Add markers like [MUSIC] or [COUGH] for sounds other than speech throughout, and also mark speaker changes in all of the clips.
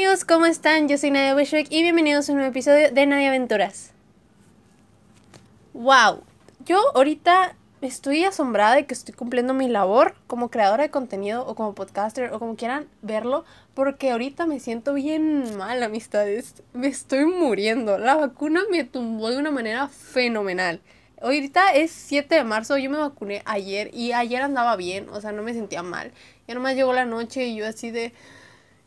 Speaker 1: amigos, ¿cómo están? Yo soy Nadia Wishwick y bienvenidos a un nuevo episodio de Nadia Aventuras. ¡Wow! Yo ahorita estoy asombrada de que estoy cumpliendo mi labor como creadora de contenido o como podcaster o como quieran verlo, porque ahorita me siento bien mal, amistades. Me estoy muriendo. La vacuna me tumbó de una manera fenomenal. Ahorita es 7 de marzo, yo me vacuné ayer y ayer andaba bien, o sea, no me sentía mal. Ya nomás llegó la noche y yo así de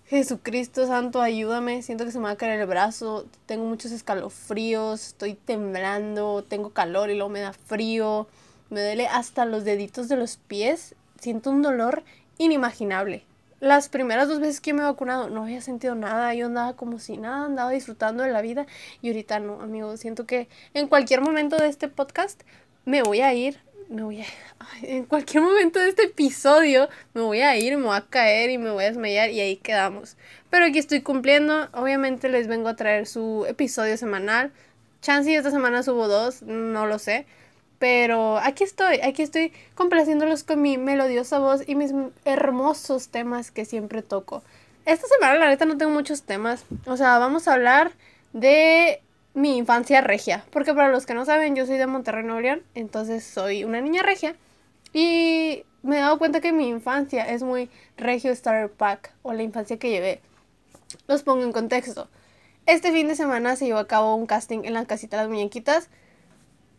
Speaker 1: Jesucristo santo, ayúdame, siento que se me va a caer el brazo, tengo muchos escalofríos, estoy temblando, tengo calor y luego me da frío, me duele hasta los deditos de los pies, siento un dolor inimaginable. Las primeras dos veces que me he vacunado no había sentido nada, yo andaba como si nada, andaba disfrutando de la vida. Y ahorita no, amigo, siento que en cualquier momento de este podcast me voy a ir me voy a... en cualquier momento de este episodio me voy a ir, me voy a caer y me voy a desmayar y ahí quedamos. Pero aquí estoy cumpliendo. Obviamente les vengo a traer su episodio semanal. Chance esta semana subo dos, no lo sé. Pero aquí estoy, aquí estoy complaciéndolos con mi melodiosa voz y mis hermosos temas que siempre toco. Esta semana la neta no tengo muchos temas. O sea, vamos a hablar de mi infancia regia. Porque para los que no saben, yo soy de Monterrey, Nuevo León. Entonces soy una niña regia. Y me he dado cuenta que mi infancia es muy regio Star Pack. O la infancia que llevé. Los pongo en contexto. Este fin de semana se llevó a cabo un casting en la casita de las muñequitas.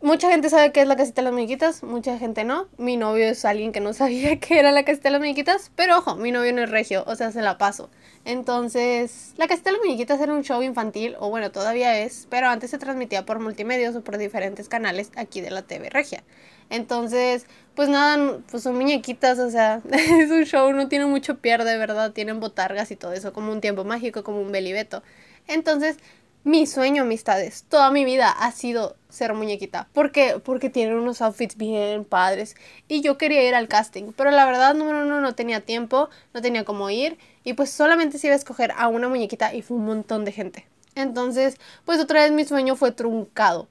Speaker 1: Mucha gente sabe qué es la casita de las muñequitas, mucha gente no. Mi novio es alguien que no sabía [LAUGHS] qué era la casita de las muñequitas, pero ojo, mi novio no es regio, o sea, se la paso. Entonces, la casita de las muñequitas era un show infantil, o bueno, todavía es, pero antes se transmitía por multimedios o por diferentes canales aquí de la TV regia. Entonces, pues nada, pues son muñequitas, o sea, [LAUGHS] es un show, no tiene mucho pierde, ¿verdad? Tienen botargas y todo eso, como un tiempo mágico, como un belibeto. Entonces, mi sueño, amistades, toda mi vida ha sido ser muñequita. ¿Por qué? Porque tienen unos outfits bien padres. Y yo quería ir al casting, pero la verdad, número uno, no tenía tiempo, no tenía cómo ir. Y pues solamente se iba a escoger a una muñequita y fue un montón de gente. Entonces, pues otra vez mi sueño fue truncado.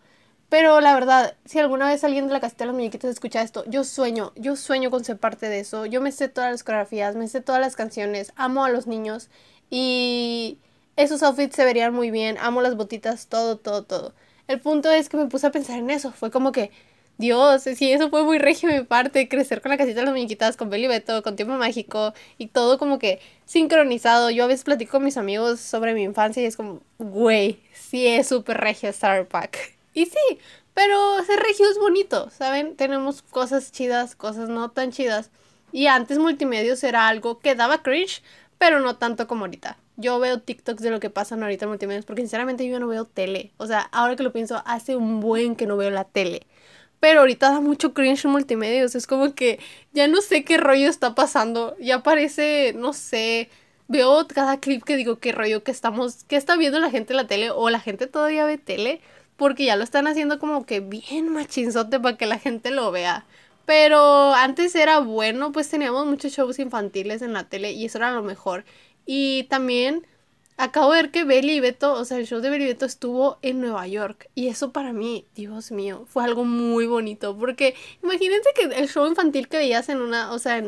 Speaker 1: Pero la verdad, si alguna vez alguien de la casita de las muñequitas escucha esto, yo sueño, yo sueño con ser parte de eso. Yo me sé todas las coreografías, me sé todas las canciones, amo a los niños y esos outfits se verían muy bien, amo las botitas, todo, todo, todo. El punto es que me puse a pensar en eso, fue como que, Dios, sí, eso fue muy regio de mi parte, crecer con la casita de las muñequitas, con Beli Beto, con Tiempo Mágico y todo como que sincronizado. Yo a veces platico con mis amigos sobre mi infancia y es como, güey, sí es súper regio Star Pack. Y sí, pero ser regio es bonito, ¿saben? Tenemos cosas chidas, cosas no tan chidas. Y antes multimedios era algo que daba cringe, pero no tanto como ahorita yo veo TikToks de lo que pasa ahorita en multimedia, porque sinceramente yo no veo tele. O sea, ahora que lo pienso, hace un buen que no veo la tele. Pero ahorita da mucho cringe en multimedia. es como que ya no sé qué rollo está pasando. Ya parece, no sé. Veo cada clip que digo qué rollo que estamos, que está viendo la gente en la tele o la gente todavía ve tele. Porque ya lo están haciendo como que bien machinzote para que la gente lo vea. Pero antes era bueno, pues teníamos muchos shows infantiles en la tele y eso era lo mejor. Y también acabo de ver que Belly y Beto, o sea, el show de Belly y Beto estuvo en Nueva York. Y eso para mí, Dios mío, fue algo muy bonito. Porque imagínense que el show infantil que veías en una, o sea,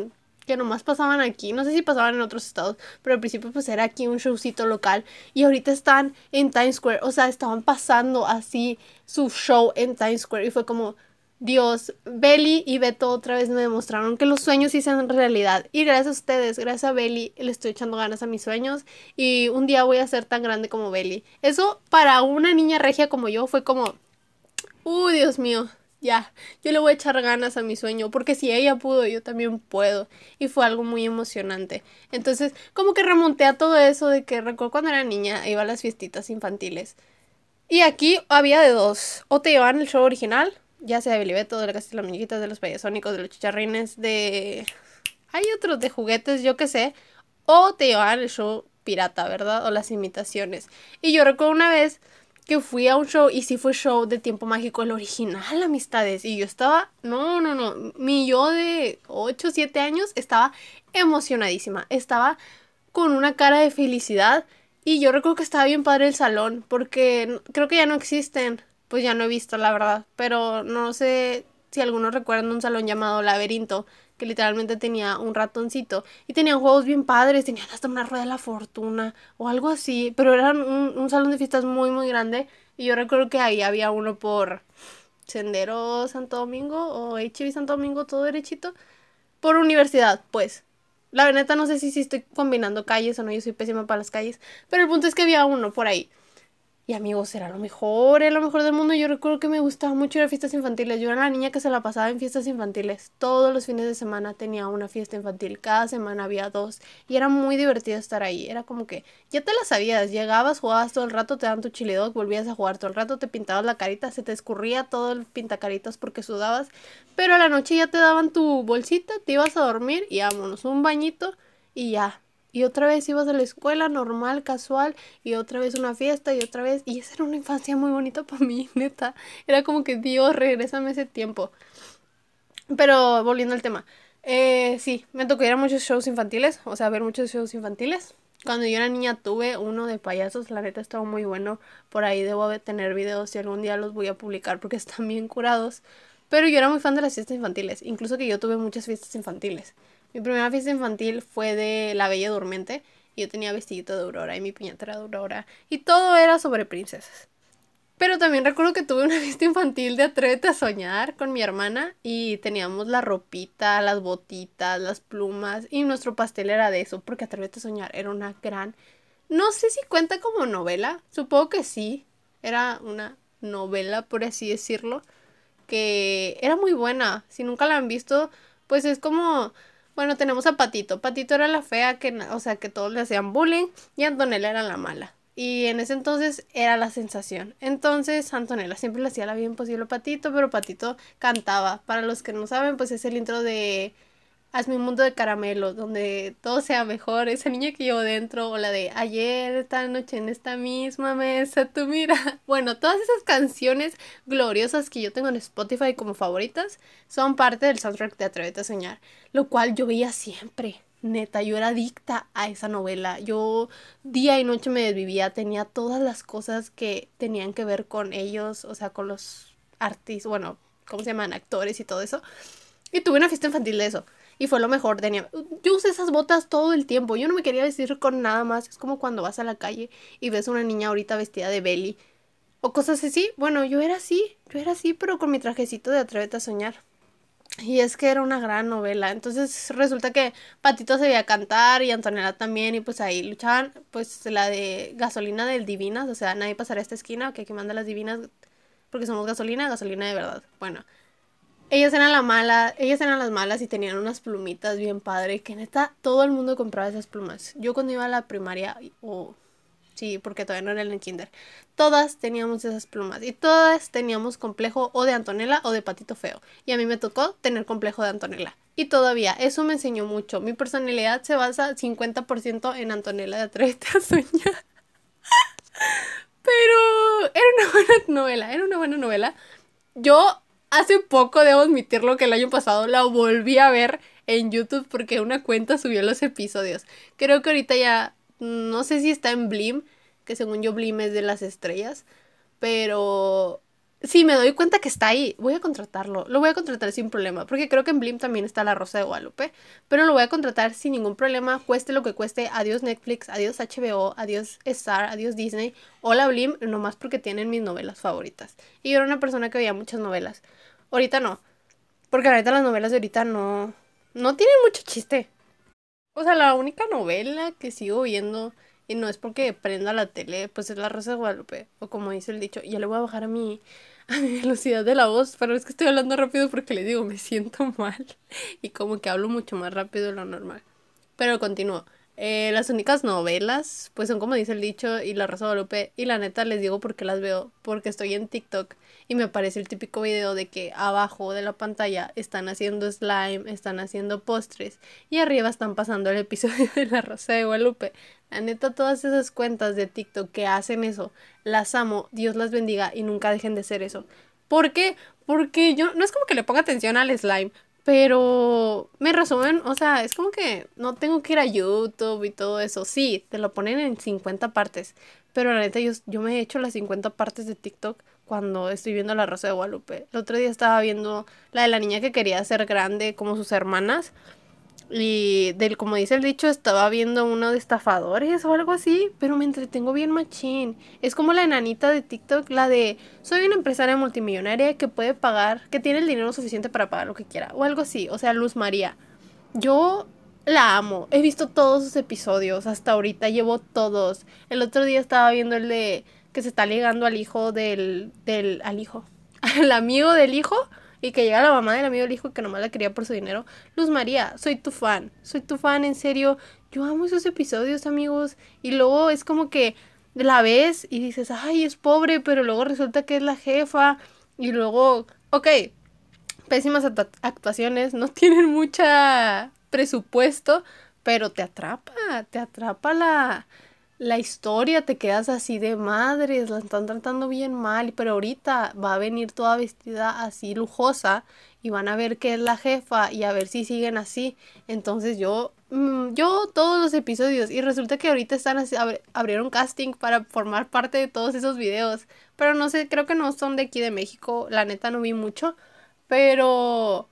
Speaker 1: que nomás pasaban aquí, no sé si pasaban en otros estados, pero al principio pues era aquí un showcito local y ahorita están en Times Square, o sea, estaban pasando así su show en Times Square y fue como, Dios, Belly y Beto otra vez me demostraron que los sueños sí sean realidad. Y gracias a ustedes, gracias a Belly, le estoy echando ganas a mis sueños. Y un día voy a ser tan grande como Belly. Eso para una niña regia como yo fue como, uy, Dios mío, ya, yo le voy a echar ganas a mi sueño. Porque si ella pudo, yo también puedo. Y fue algo muy emocionante. Entonces, como que remonté a todo eso de que recuerdo cuando era niña, iba a las fiestitas infantiles. Y aquí había de dos. O te llevaban el show original ya sea de Belibeto, de la Casa de las Muñequitas, de los Payasónicos, de los Chicharrines, de... Hay otros de juguetes, yo qué sé. O te llevaban el show pirata, ¿verdad? O las imitaciones. Y yo recuerdo una vez que fui a un show y sí fue show de tiempo mágico, el original, amistades. Y yo estaba, no, no, no, mi yo de 8, 7 años estaba emocionadísima. Estaba con una cara de felicidad. Y yo recuerdo que estaba bien padre el salón, porque creo que ya no existen pues ya no he visto, la verdad. Pero no sé si algunos recuerdan un salón llamado Laberinto, que literalmente tenía un ratoncito y tenían juegos bien padres, tenían hasta una rueda de la fortuna o algo así, pero eran un, un salón de fiestas muy muy grande y yo recuerdo que ahí había uno por Sendero Santo Domingo o HB Santo Domingo, todo derechito, por universidad, pues. La neta no sé si, si estoy combinando calles o no, yo soy pésima para las calles, pero el punto es que había uno por ahí. Y amigos, era lo mejor, era lo mejor del mundo. Yo recuerdo que me gustaba mucho ir a fiestas infantiles. Yo era la niña que se la pasaba en fiestas infantiles. Todos los fines de semana tenía una fiesta infantil. Cada semana había dos. Y era muy divertido estar ahí. Era como que ya te la sabías. Llegabas, jugabas todo el rato, te daban tu chili dog, volvías a jugar todo el rato, te pintabas la carita, se te escurría todo el pintacaritas porque sudabas. Pero a la noche ya te daban tu bolsita, te ibas a dormir y vámonos, un bañito y ya, y otra vez ibas a la escuela normal, casual, y otra vez una fiesta, y otra vez. Y esa era una infancia muy bonita para mí, [LAUGHS] neta. Era como que Dios, regrésame ese tiempo. Pero volviendo al tema. Eh, sí, me tocó ir a muchos shows infantiles, o sea, ver muchos shows infantiles. Cuando yo era niña tuve uno de payasos, la neta estaba muy bueno. Por ahí debo tener videos y algún día los voy a publicar porque [LAUGHS] están bien curados. Pero yo era muy fan de las fiestas infantiles, incluso que yo tuve muchas fiestas infantiles. Mi primera fiesta infantil fue de La Bella Durmiente. Y yo tenía vestidito de Aurora y mi piñata era de Aurora. Y todo era sobre princesas. Pero también recuerdo que tuve una [LAUGHS] fiesta infantil de Atrévete a Soñar con mi hermana y teníamos la ropita, las botitas, las plumas y nuestro pastel era de eso porque Atrévete a Soñar era una gran... No sé si cuenta como novela, supongo que sí, era una novela por así decirlo, que era muy buena. Si nunca la han visto, pues es como bueno, tenemos a Patito. Patito era la fea que, o sea, que todos le hacían bullying y Antonella era la mala. Y en ese entonces era la sensación. Entonces Antonella siempre le hacía la vida imposible a Patito, pero Patito cantaba. Para los que no saben, pues es el intro de Hazme un mundo de caramelo, donde todo sea mejor, esa niña que llevo dentro, o la de ayer, esta noche, en esta misma mesa, tú mira. [LAUGHS] Bueno, todas esas canciones gloriosas que yo tengo en Spotify como favoritas son parte del soundtrack de Atrévete a Soñar, lo cual yo veía siempre. Neta, yo era adicta a esa novela. Yo día y noche me desvivía, tenía todas las cosas que tenían que ver con ellos, o sea, con los artistas, bueno, ¿cómo se llaman? Actores y todo eso. Y tuve una fiesta infantil de eso. Y fue lo mejor, tenía... Yo usé esas botas todo el tiempo. Yo no me quería vestir con nada más. Es como cuando vas a la calle y ves una niña ahorita vestida de belly. O cosas así. Bueno, yo era así. Yo era así, pero con mi trajecito de Atrévete a Soñar. Y es que era una gran novela. Entonces resulta que Patito se veía cantar y Antonella también. Y pues ahí luchaban, pues la de gasolina del Divinas. O sea, nadie pasará a esta esquina. Que aquí manda las Divinas. Porque somos gasolina, gasolina de verdad. Bueno, ellas eran la mala, ellas eran las malas y tenían unas plumitas bien padre, que neta todo el mundo compraba esas plumas. Yo cuando iba a la primaria, o sí, porque todavía no era en el kinder, todas teníamos esas plumas y todas teníamos complejo o de Antonella o de Patito Feo. Y a mí me tocó tener complejo de Antonella. Y todavía, eso me enseñó mucho. Mi personalidad se basa 50% en Antonella de Atrévete a Soñar. [LAUGHS] Pero era una buena novela, era una buena novela. Yo hace poco, debo admitirlo, que el año pasado la volví a ver en YouTube porque una cuenta subió los episodios. Creo que ahorita ya, no sé si está en Blim, que según yo Blim es de las estrellas, pero sí me doy cuenta que está ahí. Voy a contratarlo, lo voy a contratar sin problema, porque creo que en Blim también está la Rosa de Guadalupe, pero lo voy a contratar sin ningún problema, cueste lo que cueste. Adiós Netflix, adiós HBO, adiós Star, adiós Disney. Hola Blim, nomás porque tienen mis novelas favoritas. Y yo era una persona que veía muchas novelas. Ahorita no. Porque ahorita las novelas de ahorita no. No tienen mucho chiste. O sea, la única novela que sigo viendo, y no es porque prenda la tele, pues es La Rosa de Guadalupe. O como dice el dicho, ya le voy a bajar a mi, [LAUGHS] a mi velocidad de la voz. Pero es que estoy hablando rápido porque le digo, me siento [LAUGHS] mal. Y como que hablo mucho más rápido de lo normal. Pero continúo. Eh, las únicas novelas, pues son como dice el dicho, y La Rosa de Guadalupe. Y la neta les digo porque las veo, porque estoy en TikTok y me aparece el típico video de que abajo de la pantalla están haciendo slime, están haciendo postres y arriba están pasando el episodio [LAUGHS] de La Rosa de Guadalupe. La neta, todas esas cuentas de TikTok que hacen eso, las amo, Dios las bendiga y nunca dejen de ser eso. ¿Por qué? Porque yo no es como que le ponga atención al slime, pero me resumen, o sea, es como que no tengo que ir a YouTube y todo eso. Sí, te lo ponen en 50 partes. Pero la neta, yo, yo me he hecho las 50 partes de TikTok cuando estoy viendo La Rosa de Guadalupe. El otro día estaba viendo la de la niña que quería ser grande como sus hermanas. Y del, como dice el dicho, estaba viendo uno de estafadores o algo así, pero me entretengo bien machín. Es como la enanita de TikTok, la de soy una empresaria multimillonaria que puede pagar, que tiene el dinero suficiente para pagar lo que quiera, o algo así, o sea, Luz María. Yo la amo, he visto todos sus episodios hasta ahorita, llevo todos. El otro día estaba viendo el de que se está ligando al hijo del, del, al hijo, [LAUGHS] al amigo del hijo y que llega la mamá del amigo del hijo que nomás la quería por su dinero. Luz María, soy tu fan, soy tu fan, en serio. Yo amo esos episodios, amigos. Y luego es como que la ves y dices, ay, es pobre, pero luego resulta que es la jefa. Y luego, ok, pésimas actuaciones, no [LAUGHS] tienen mucha presupuesto, pero te atrapa, te atrapa la, la historia te quedas así de madres, la están tratando bien mal, pero ahorita va a venir toda vestida así lujosa y van a ver que es la jefa y a ver si siguen así. Entonces yo, mm, yo todos los episodios y resulta que ahorita están así, abrieron casting para formar parte de todos esos videos, pero no sé, creo que no son de aquí de México, la neta no vi mucho, pero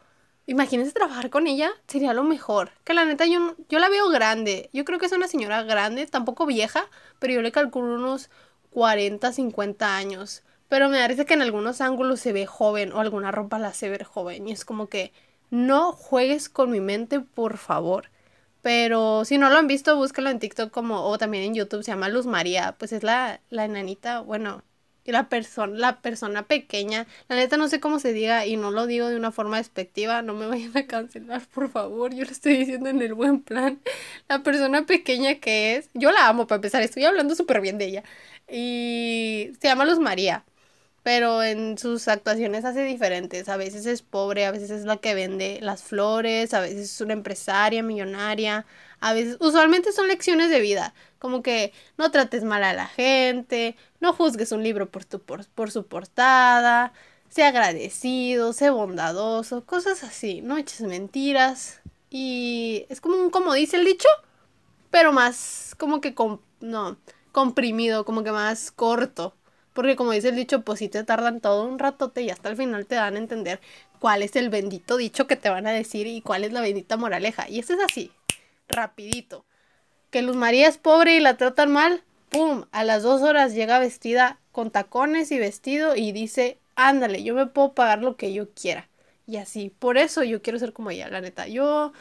Speaker 1: Imagínense trabajar con ella, sería lo mejor. Que la neta yo, yo la veo grande. Yo creo que es una señora grande, tampoco vieja, pero yo le calculo unos 40, 50 años. Pero me parece que en algunos ángulos se ve joven o alguna ropa la hace ver joven. Y es como que no juegues con mi mente, por favor. Pero si no lo han visto, búscalo en TikTok como, o también en YouTube, se llama Luz María. Pues es la, la enanita, bueno, la persona, la persona pequeña, la neta no sé cómo se diga y no lo digo de una forma despectiva, no me [LAUGHS] vayan a cancelar, por favor, yo lo estoy diciendo en el buen plan. La persona pequeña que es, yo la amo para empezar, estoy hablando súper bien de ella. Y se llama Luz María, pero en sus actuaciones hace diferentes, a veces es pobre, a veces es la que vende las flores, a veces es una empresaria millonaria, a veces, usualmente son lecciones de vida, como que no trates mal a la gente, no juzgues un libro por, tu, por, su portada, sé agradecido, sé bondadoso, cosas así, no eches mentiras. Y es como un, como dice el dicho, pero más como que, no, comprimido, como que más corto. Porque como dice el dicho, pues si te tardan todo un ratote y hasta el final te dan a entender cuál es el bendito dicho que te van a decir y cuál es la bendita moraleja. Y eso es así, rapidito. Que Luz María es pobre y la tratan mal, ¡pum! A las dos horas llega vestida con tacones y vestido y dice, ándale, yo me puedo pagar lo que yo quiera. Y así, por eso yo quiero ser como ella, la neta. Yo,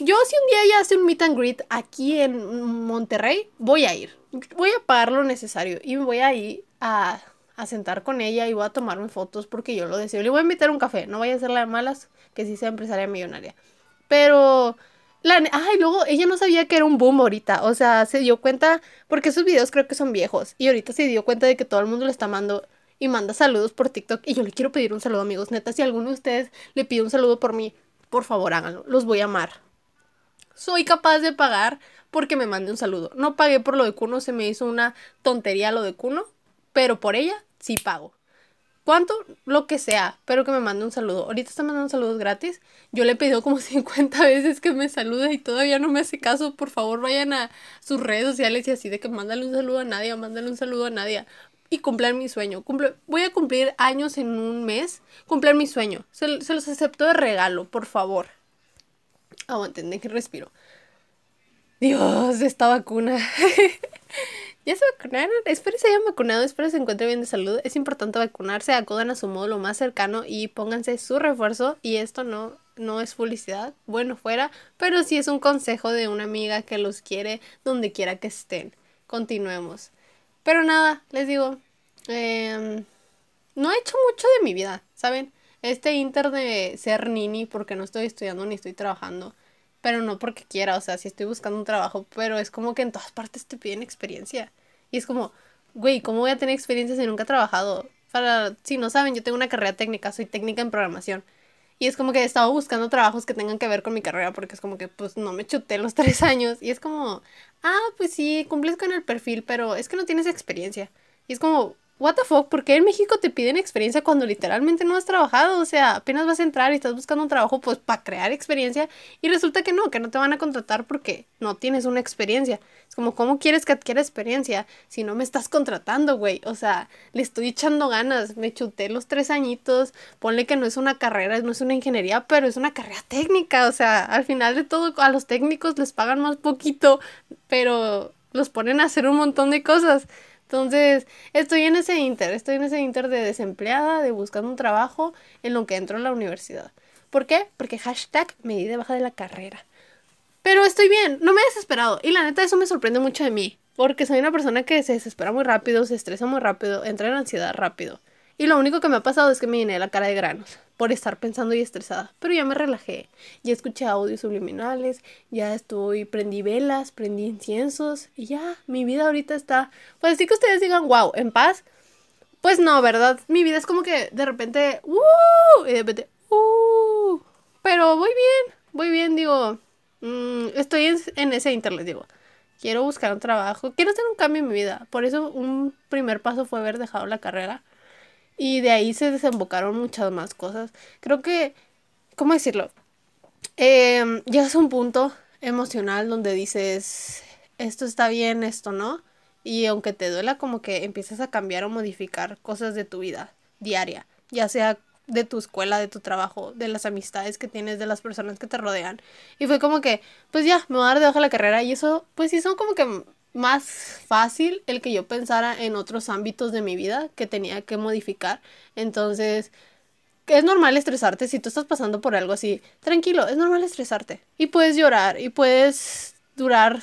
Speaker 1: yo si un día ella hace un meet and greet aquí en Monterrey, voy a ir. Voy a pagar lo necesario y me voy a ir a, a sentar con ella y voy a tomarme fotos porque yo lo deseo. Le voy a invitar un café, no vaya a ser la de malas, que sí sea empresaria millonaria. Pero la, ay, luego ella no sabía que era un boom ahorita. O sea, se dio cuenta, porque esos videos creo que son viejos. Y ahorita se dio cuenta de que todo el mundo le está mandando y manda saludos por TikTok. Y yo le quiero pedir un saludo, amigos. Neta, si alguno de ustedes le pide un saludo por mí, por favor háganlo. Los voy a amar. Soy capaz de pagar porque me mande un saludo. No pagué por lo de Cuno, se me hizo una tontería lo de Cuno. Pero por ella sí pago. ¿Cuánto? Lo que sea, pero que me mande un saludo. Ahorita está mandando saludos gratis. Yo le he pedido como [LAUGHS] 50 veces que me salude y todavía no me hace caso. Por favor, vayan a sus redes sociales y así de que mándale un saludo a nadie, mándale un saludo a nadie. Y cumplir mi sueño. voy a cumplir años en un mes. Cumplir mi sueño. Se, los acepto de regalo, por favor. Aguanten, de que respiro. Dios, esta vacuna. [LAUGHS] ¿Ya se vacunaron? Espero se hayan vacunado, espero se encuentre bien de salud. Es importante vacunarse, acudan a su modo lo más cercano y pónganse su refuerzo. Y esto no, no es publicidad, bueno fuera, pero sí es un consejo de una amiga que los quiere donde quiera que estén. Continuemos. Pero nada, les digo, em, no he hecho mucho de mi vida, ¿saben? Este inter de ser nini porque no estoy estudiando ni estoy trabajando pero no porque quiera, o sea, si estoy buscando un trabajo, pero es como que en todas partes te piden experiencia. Y es como, güey, ¿cómo voy a tener experiencia si nunca he trabajado? Para, si no saben, yo tengo una carrera técnica, soy técnica en programación. Y es como que he estado buscando trabajos que tengan que ver con mi carrera porque es como que pues no me chuté los [LAUGHS] tres años. Y es como, ah, pues sí, cumples con el perfil, pero es que no tienes experiencia. Y es como, what the fuck, ¿por qué en México te piden experiencia cuando literalmente no has trabajado? O sea, apenas vas a entrar y estás buscando un trabajo pues para crear experiencia y resulta que no, que no te van a contratar porque no tienes una experiencia. Es como, ¿cómo quieres que adquiera experiencia si no me estás contratando, güey? O sea, le estoy echando ganas, me chuté los tres añitos, ponle que no es una carrera, no es una ingeniería, pero es una carrera técnica, o sea, al final de todo a los técnicos les pagan más poquito, pero los ponen a hacer un montón de cosas. Entonces, estoy en ese inter, estoy en ese inter de desempleada, de buscando un trabajo en lo que entro en la universidad. ¿Por qué? Porque hashtag me di de baja de la carrera. Pero estoy bien, no me he desesperado. Y la neta, eso me sorprende mucho de mí. Porque soy una persona que se desespera muy rápido, se estresa muy rápido, entra en ansiedad rápido. Y lo único que me ha pasado es que me llené la cara de granos por estar pensando y estresada. Pero ya me relajé. Ya escuché audios subliminales, ya estoy, prendí velas, prendí inciensos y ya, mi vida ahorita está. Pues así que ustedes digan, wow, en paz. Pues no, ¿verdad? Mi vida es como que de repente, ¡uh! Y de repente, ¡uh! Pero voy bien, voy bien, digo. Mm, estoy en, en ese internet, digo. Quiero buscar un trabajo, quiero hacer un cambio en mi vida. Por eso un primer paso fue haber dejado la carrera y de ahí se desembocaron muchas más cosas. Creo que, ¿cómo decirlo? Eh, llegas a un punto emocional donde dices, esto está bien, esto no. Y aunque te duela, como que empiezas a cambiar o modificar cosas de tu vida diaria, ya sea de tu escuela, de tu trabajo, de las amistades que tienes, de las personas que te rodean. Y fue como que, pues ya, me voy a dar de hoja la carrera y eso, pues sí, son como que más fácil el que yo pensara en otros ámbitos de mi vida que tenía que modificar. Entonces, es normal estresarte si tú estás pasando por algo así. Tranquilo, es normal estresarte. Y puedes llorar y puedes durar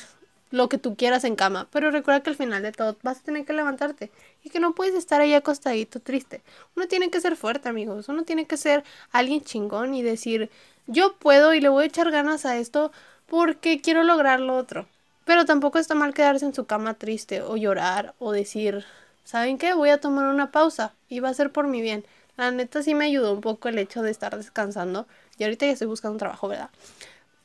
Speaker 1: lo que tú quieras en cama. Pero recuerda que al final de todo vas a tener que levantarte. Y que no puedes estar ahí acostadito triste. Uno tiene que ser fuerte, amigos. Uno tiene que ser alguien chingón y decir, yo puedo y le voy a echar ganas a esto porque quiero lograr lo otro. Pero tampoco está mal quedarse en su cama triste o llorar o decir, ¿saben qué? Voy a tomar una pausa y va a ser por mi bien. La neta sí me ayudó un poco el hecho de estar descansando. Y ahorita ya estoy buscando un trabajo, ¿verdad?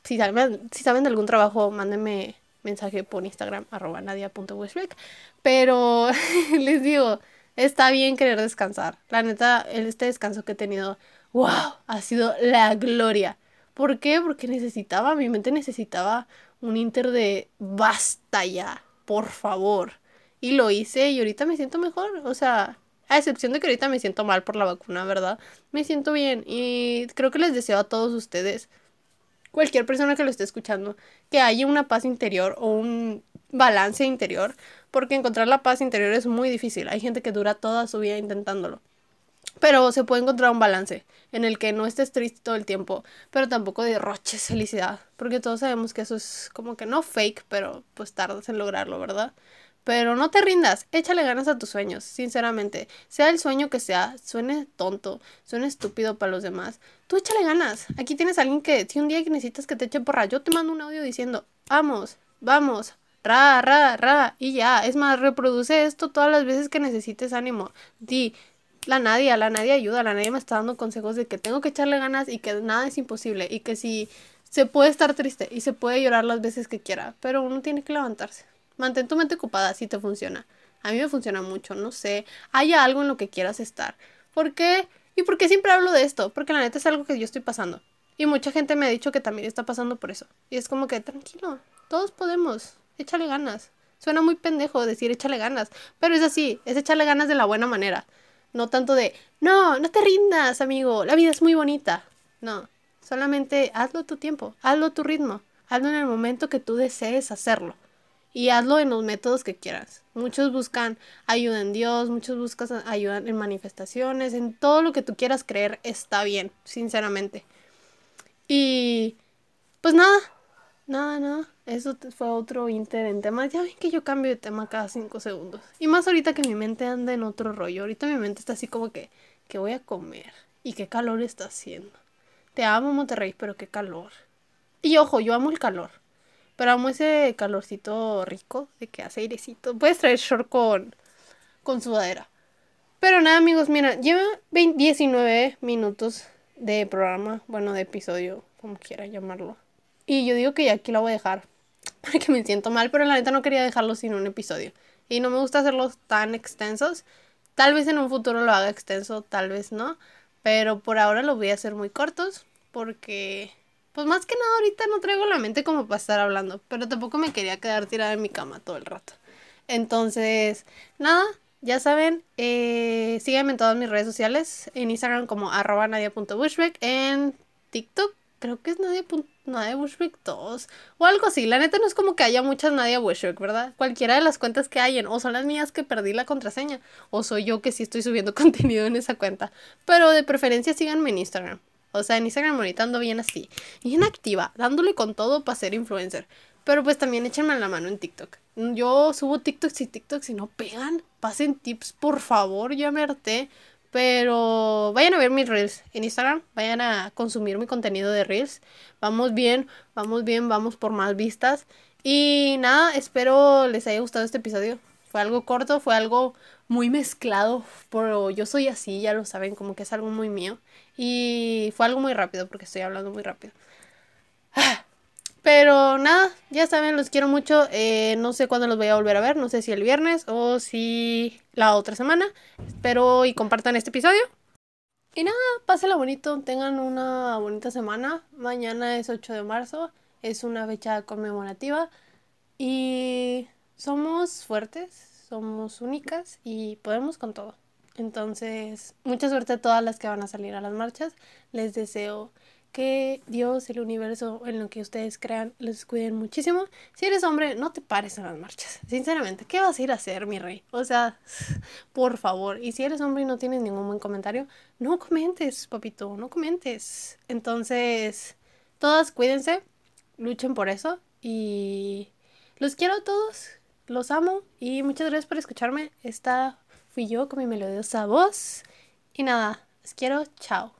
Speaker 1: Si saben, si saben de algún trabajo, mándenme mensaje por Instagram, arroba nadia.westbeck. Pero [LAUGHS] les digo, está bien querer descansar. La neta, este descanso que he tenido, wow, ha sido la gloria. ¿Por qué? Porque necesitaba, mi mente necesitaba un inter de basta ya, por favor. Y lo hice y ahorita me siento mejor. O sea, a excepción de que ahorita me siento mal por la vacuna, ¿verdad? Me siento bien y creo que les deseo a todos ustedes, cualquier persona que lo esté escuchando, que haya una paz interior o un balance interior, porque encontrar la paz interior es muy difícil. Hay gente que dura toda su vida intentándolo. Pero se puede encontrar un balance en el que no estés triste todo el tiempo, pero tampoco derroches felicidad, porque todos sabemos que eso es como que no fake, pero pues tardas en lograrlo, ¿verdad? Pero no te rindas, échale ganas a tus sueños, sinceramente. Sea el sueño que sea, suene tonto, suene estúpido para los demás, tú échale ganas. Aquí tienes a alguien que, si un día necesitas que te eche porra, yo te mando un audio diciendo, vamos, vamos, ra, ra, ra, y ya. Es más, reproduce esto todas las veces que necesites ánimo. Di, la nadie, la nadie ayuda, la nadie me está dando consejos de que tengo que echarle ganas y que nada es imposible y que si se puede estar triste y se puede llorar las veces que quiera, pero uno tiene que levantarse. Mantén tu mente ocupada si te funciona. A mí me funciona mucho, no sé, haya algo en lo que quieras estar. ¿Por qué? ¿Y por qué siempre hablo de esto? Porque la neta es algo que yo estoy pasando. Y mucha gente me ha dicho que también está pasando por eso. Y es como que, tranquilo, todos podemos, échale ganas. Suena muy pendejo decir échale ganas, pero es así, es echarle ganas de la buena manera. No tanto de, no, no te rindas, amigo, la vida es muy bonita. No, solamente hazlo a tu tiempo, hazlo a tu ritmo, hazlo en el momento que tú desees hacerlo. Y hazlo en los métodos que quieras. Muchos buscan ayuda en Dios, muchos buscan ayuda en manifestaciones, en todo lo que tú quieras creer está bien, sinceramente. Y pues nada, Nada, nada. Eso fue otro inter en temas. Ya ven que yo cambio de tema cada cinco segundos. Y más ahorita que mi mente anda en otro rollo. Ahorita mi mente está así como que, ¿qué voy a comer? ¿Y qué calor está haciendo? Te amo Monterrey, pero qué calor. Y ojo, yo amo el calor. Pero amo ese calorcito rico de que hace airecito. Puedes traer short con, con sudadera. Pero nada, amigos, mira, lleva 19 minutos de programa, bueno, de episodio, como quiera llamarlo. Y yo digo que ya aquí lo voy a dejar. [LAUGHS] Porque me siento mal, pero la neta no quería dejarlo sin un episodio. Y no me gusta hacerlos tan extensos. Tal vez en un futuro lo haga extenso, tal vez no. Pero por ahora lo voy a hacer muy cortos porque, pues más que nada ahorita no traigo la mente como para estar hablando. Pero tampoco me quería quedar tirada en mi cama todo el rato. Entonces, nada, ya saben, eh, síganme en todas mis redes sociales. En Instagram como arroba nadia.bushbeck. En TikTok creo que es Nadia, Nadia Bushwick 2 o algo así. La neta no es como que haya muchas Nadia Bushwick, ¿verdad? Cualquiera de las cuentas que hayan, o son las mías que perdí la contraseña, o soy yo que sí estoy subiendo [LAUGHS] contenido en esa cuenta. Pero de preferencia síganme en Instagram. O sea, en Instagram ahorita bien así, bien activa, dándole con todo para ser influencer. Pero pues también échenme la mano en TikTok. Yo subo TikToks y TikToks y no pegan. Pasen tips, por favor, ya me harté. Pero vayan a ver mis reels en Instagram, vayan a consumir mi contenido de reels. Vamos bien, vamos bien, vamos por más vistas. Y nada, espero les haya gustado este episodio. Fue algo corto, fue algo muy mezclado, pero yo soy así, ya lo saben, como que es algo muy mío. Y fue algo muy rápido porque estoy hablando muy rápido. Ah. Pero nada, ya saben, los quiero mucho. Eh, no sé cuándo los voy a volver a ver. No sé si el viernes o si la otra semana. Espero y compartan este episodio. Y nada, pásenlo bonito. Tengan una bonita semana. Mañana es 8 de marzo. Es una fecha conmemorativa. Y somos fuertes, somos únicas y podemos con todo. Entonces, mucha suerte a todas las que van a salir a las marchas. Les deseo que Dios, el universo, en lo que ustedes crean, los cuiden muchísimo. Si eres hombre, no te pares en las marchas. Sinceramente, ¿qué vas a ir a hacer, mi rey? O sea, [LAUGHS] por favor. Y si eres hombre y no tienes ningún buen comentario, no comentes, papito, no comentes. Entonces, todas cuídense, luchen por eso y los quiero a todos. Los amo y muchas gracias por escucharme. Esta fui yo con mi melodiosa voz. Y nada, les quiero. Chao.